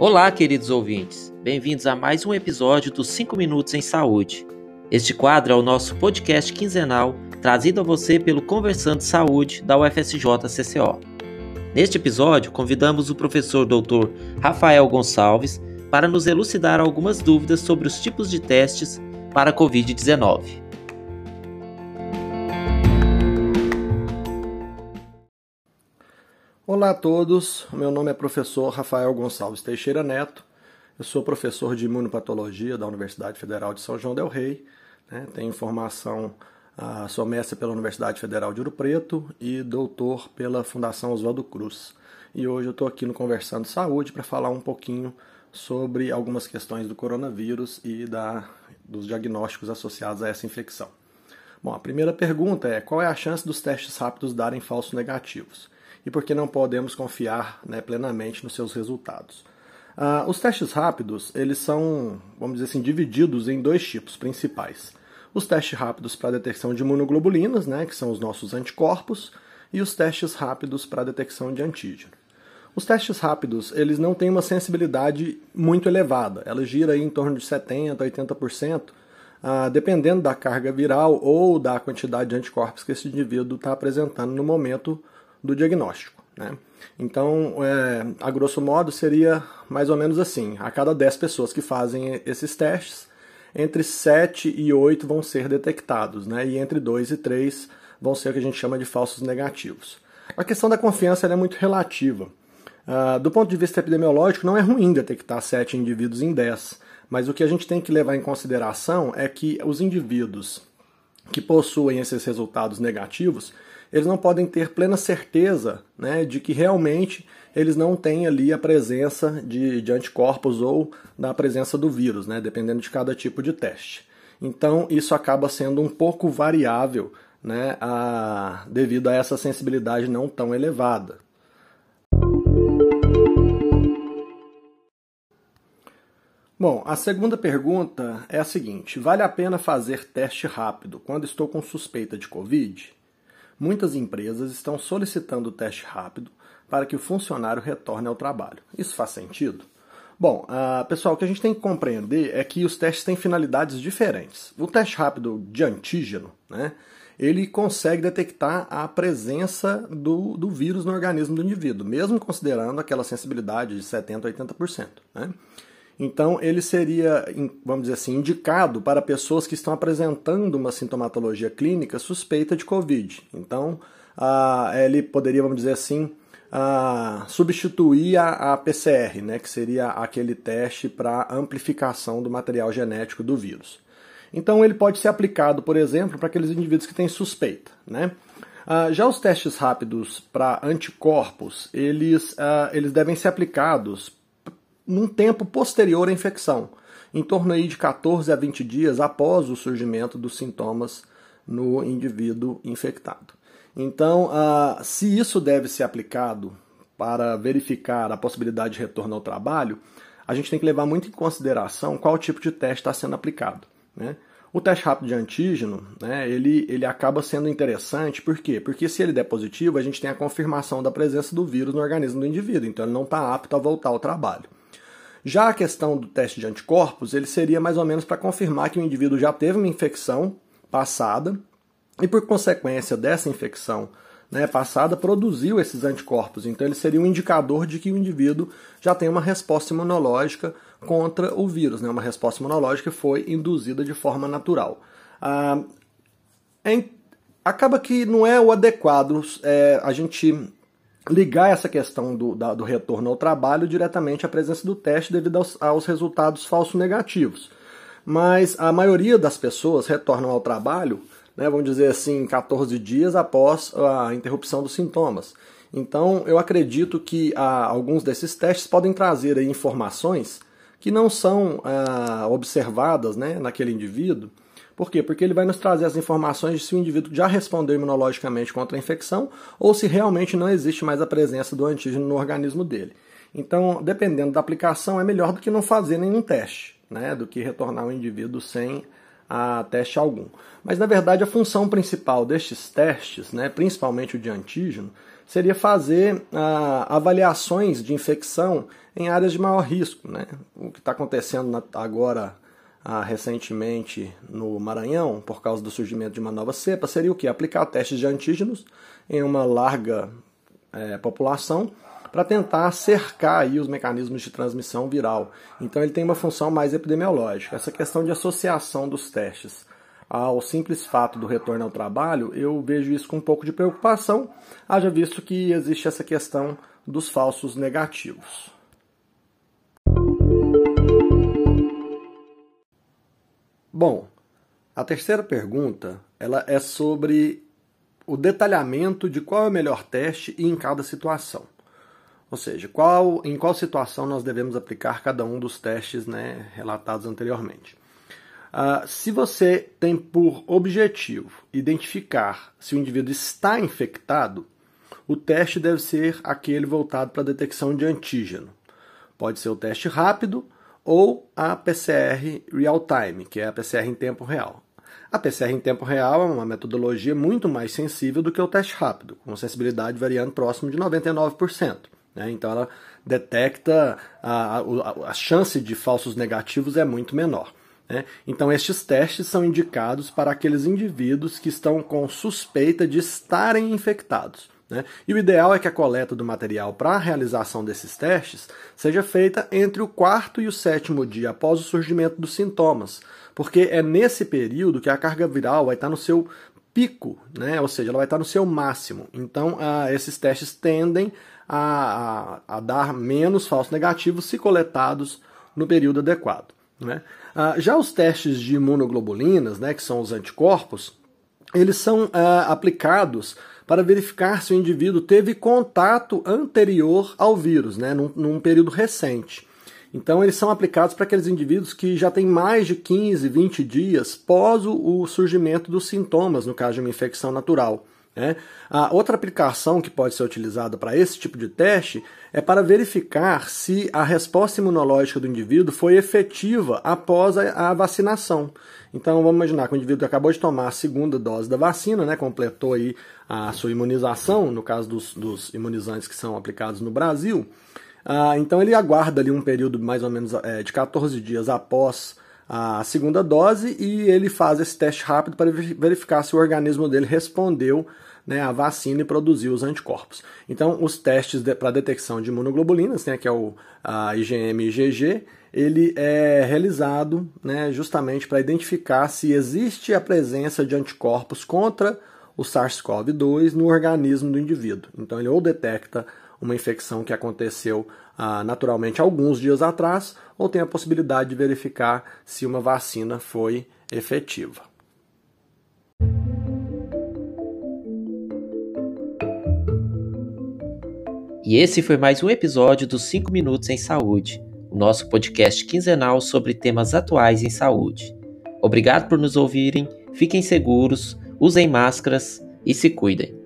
Olá, queridos ouvintes. Bem-vindos a mais um episódio dos 5 Minutos em Saúde. Este quadro é o nosso podcast quinzenal trazido a você pelo Conversando Saúde da UFSJ CCO. Neste episódio, convidamos o professor Dr. Rafael Gonçalves para nos elucidar algumas dúvidas sobre os tipos de testes para a Covid-19. Olá a todos, meu nome é professor Rafael Gonçalves Teixeira Neto, eu sou professor de imunopatologia da Universidade Federal de São João del Rei, né? tenho formação, uh, sou mestre pela Universidade Federal de Ouro Preto e doutor pela Fundação Oswaldo Cruz. E hoje eu estou aqui no Conversando Saúde para falar um pouquinho sobre algumas questões do coronavírus e da, dos diagnósticos associados a essa infecção. Bom, a primeira pergunta é qual é a chance dos testes rápidos darem falsos negativos? E porque não podemos confiar né, plenamente nos seus resultados. Uh, os testes rápidos, eles são, vamos dizer assim, divididos em dois tipos principais. Os testes rápidos para detecção de imunoglobulinas, né, que são os nossos anticorpos, e os testes rápidos para detecção de antígeno. Os testes rápidos, eles não têm uma sensibilidade muito elevada, ela gira em torno de 70% a 80%, uh, dependendo da carga viral ou da quantidade de anticorpos que esse indivíduo está apresentando no momento do diagnóstico. Né? Então, é, a grosso modo, seria mais ou menos assim: a cada 10 pessoas que fazem esses testes, entre 7 e 8 vão ser detectados, né? e entre 2 e 3 vão ser o que a gente chama de falsos negativos. A questão da confiança é muito relativa. Uh, do ponto de vista epidemiológico, não é ruim detectar 7 indivíduos em 10, mas o que a gente tem que levar em consideração é que os indivíduos que possuem esses resultados negativos, eles não podem ter plena certeza né, de que realmente eles não têm ali a presença de, de anticorpos ou da presença do vírus, né, dependendo de cada tipo de teste. Então, isso acaba sendo um pouco variável né, a, devido a essa sensibilidade não tão elevada. Bom, a segunda pergunta é a seguinte: vale a pena fazer teste rápido quando estou com suspeita de Covid? Muitas empresas estão solicitando o teste rápido para que o funcionário retorne ao trabalho. Isso faz sentido? Bom, uh, pessoal, o que a gente tem que compreender é que os testes têm finalidades diferentes. O teste rápido de antígeno, né, ele consegue detectar a presença do, do vírus no organismo do indivíduo, mesmo considerando aquela sensibilidade de 70% a 80%. Né? Então, ele seria, vamos dizer assim, indicado para pessoas que estão apresentando uma sintomatologia clínica suspeita de Covid. Então, ele poderia, vamos dizer assim, substituir a, PCR, né, que seria aquele teste para amplificação do material genético do vírus. Então, ele pode ser aplicado, por exemplo, para aqueles indivíduos que têm suspeita. Né? já os testes rápidos para anticorpos, eles, eles devem ser aplicados num tempo posterior à infecção, em torno aí de 14 a 20 dias após o surgimento dos sintomas no indivíduo infectado. Então, uh, se isso deve ser aplicado para verificar a possibilidade de retorno ao trabalho, a gente tem que levar muito em consideração qual tipo de teste está sendo aplicado. Né? O teste rápido de antígeno, né, ele, ele acaba sendo interessante, por quê? Porque se ele der positivo, a gente tem a confirmação da presença do vírus no organismo do indivíduo, então ele não está apto a voltar ao trabalho. Já a questão do teste de anticorpos, ele seria mais ou menos para confirmar que o indivíduo já teve uma infecção passada e, por consequência dessa infecção né, passada, produziu esses anticorpos. Então, ele seria um indicador de que o indivíduo já tem uma resposta imunológica contra o vírus, né, uma resposta imunológica que foi induzida de forma natural. Ah, é, acaba que não é o adequado é, a gente ligar essa questão do, da, do retorno ao trabalho diretamente à presença do teste devido aos, aos resultados falsos negativos. Mas a maioria das pessoas retornam ao trabalho, né, vamos dizer assim, 14 dias após a interrupção dos sintomas. Então, eu acredito que ah, alguns desses testes podem trazer aí, informações que não são ah, observadas né, naquele indivíduo por quê? Porque ele vai nos trazer as informações de se o indivíduo já respondeu imunologicamente contra a infecção ou se realmente não existe mais a presença do antígeno no organismo dele. Então, dependendo da aplicação, é melhor do que não fazer nenhum teste, né? do que retornar o indivíduo sem a teste algum. Mas na verdade a função principal destes testes, né, principalmente o de antígeno, seria fazer ah, avaliações de infecção em áreas de maior risco. Né? O que está acontecendo na, agora ah, recentemente no Maranhão, por causa do surgimento de uma nova cepa, seria o que? Aplicar testes de antígenos em uma larga é, população para tentar cercar aí os mecanismos de transmissão viral. Então ele tem uma função mais epidemiológica. Essa questão de associação dos testes ao simples fato do retorno ao trabalho, eu vejo isso com um pouco de preocupação, haja visto que existe essa questão dos falsos negativos. Bom, a terceira pergunta ela é sobre o detalhamento de qual é o melhor teste e em cada situação. Ou seja, qual, em qual situação nós devemos aplicar cada um dos testes né, relatados anteriormente. Uh, se você tem por objetivo identificar se o indivíduo está infectado, o teste deve ser aquele voltado para a detecção de antígeno. Pode ser o teste rápido ou a PCR real time, que é a PCR em tempo real. A PCR em tempo real é uma metodologia muito mais sensível do que o teste rápido, com sensibilidade variando próximo de 99%. Né? Então ela detecta a, a, a chance de falsos negativos é muito menor. Né? Então, estes testes são indicados para aqueles indivíduos que estão com suspeita de estarem infectados. Né? E o ideal é que a coleta do material para a realização desses testes seja feita entre o quarto e o sétimo dia após o surgimento dos sintomas, porque é nesse período que a carga viral vai estar no seu pico, né? ou seja, ela vai estar no seu máximo. Então, ah, esses testes tendem a, a, a dar menos falsos negativos se coletados no período adequado. Né? Ah, já os testes de imunoglobulinas, né, que são os anticorpos, eles são ah, aplicados para verificar se o indivíduo teve contato anterior ao vírus, né, num, num período recente. Então, eles são aplicados para aqueles indivíduos que já têm mais de 15, 20 dias pós o surgimento dos sintomas, no caso de uma infecção natural. Né? A outra aplicação que pode ser utilizada para esse tipo de teste é para verificar se a resposta imunológica do indivíduo foi efetiva após a, vacinação. Então vamos imaginar que o indivíduo acabou de tomar a segunda dose da vacina, né, completou aí a sua imunização, no caso dos, dos imunizantes que são aplicados no Brasil. Ah, então ele aguarda ali um período mais ou menos é, de 14 dias após a segunda dose e ele faz esse teste rápido para verificar se o organismo dele respondeu né, a vacina e produziu os anticorpos. Então, os testes de, para detecção de imunoglobulinas, né, que é o a IgM e IgG, ele é realizado né, justamente para identificar se existe a presença de anticorpos contra o SARS-CoV-2 no organismo do indivíduo. Então, ele ou detecta uma infecção que aconteceu ah, naturalmente alguns dias atrás, ou tem a possibilidade de verificar se uma vacina foi efetiva. E esse foi mais um episódio dos 5 Minutos em Saúde, o nosso podcast quinzenal sobre temas atuais em saúde. Obrigado por nos ouvirem, fiquem seguros, usem máscaras e se cuidem.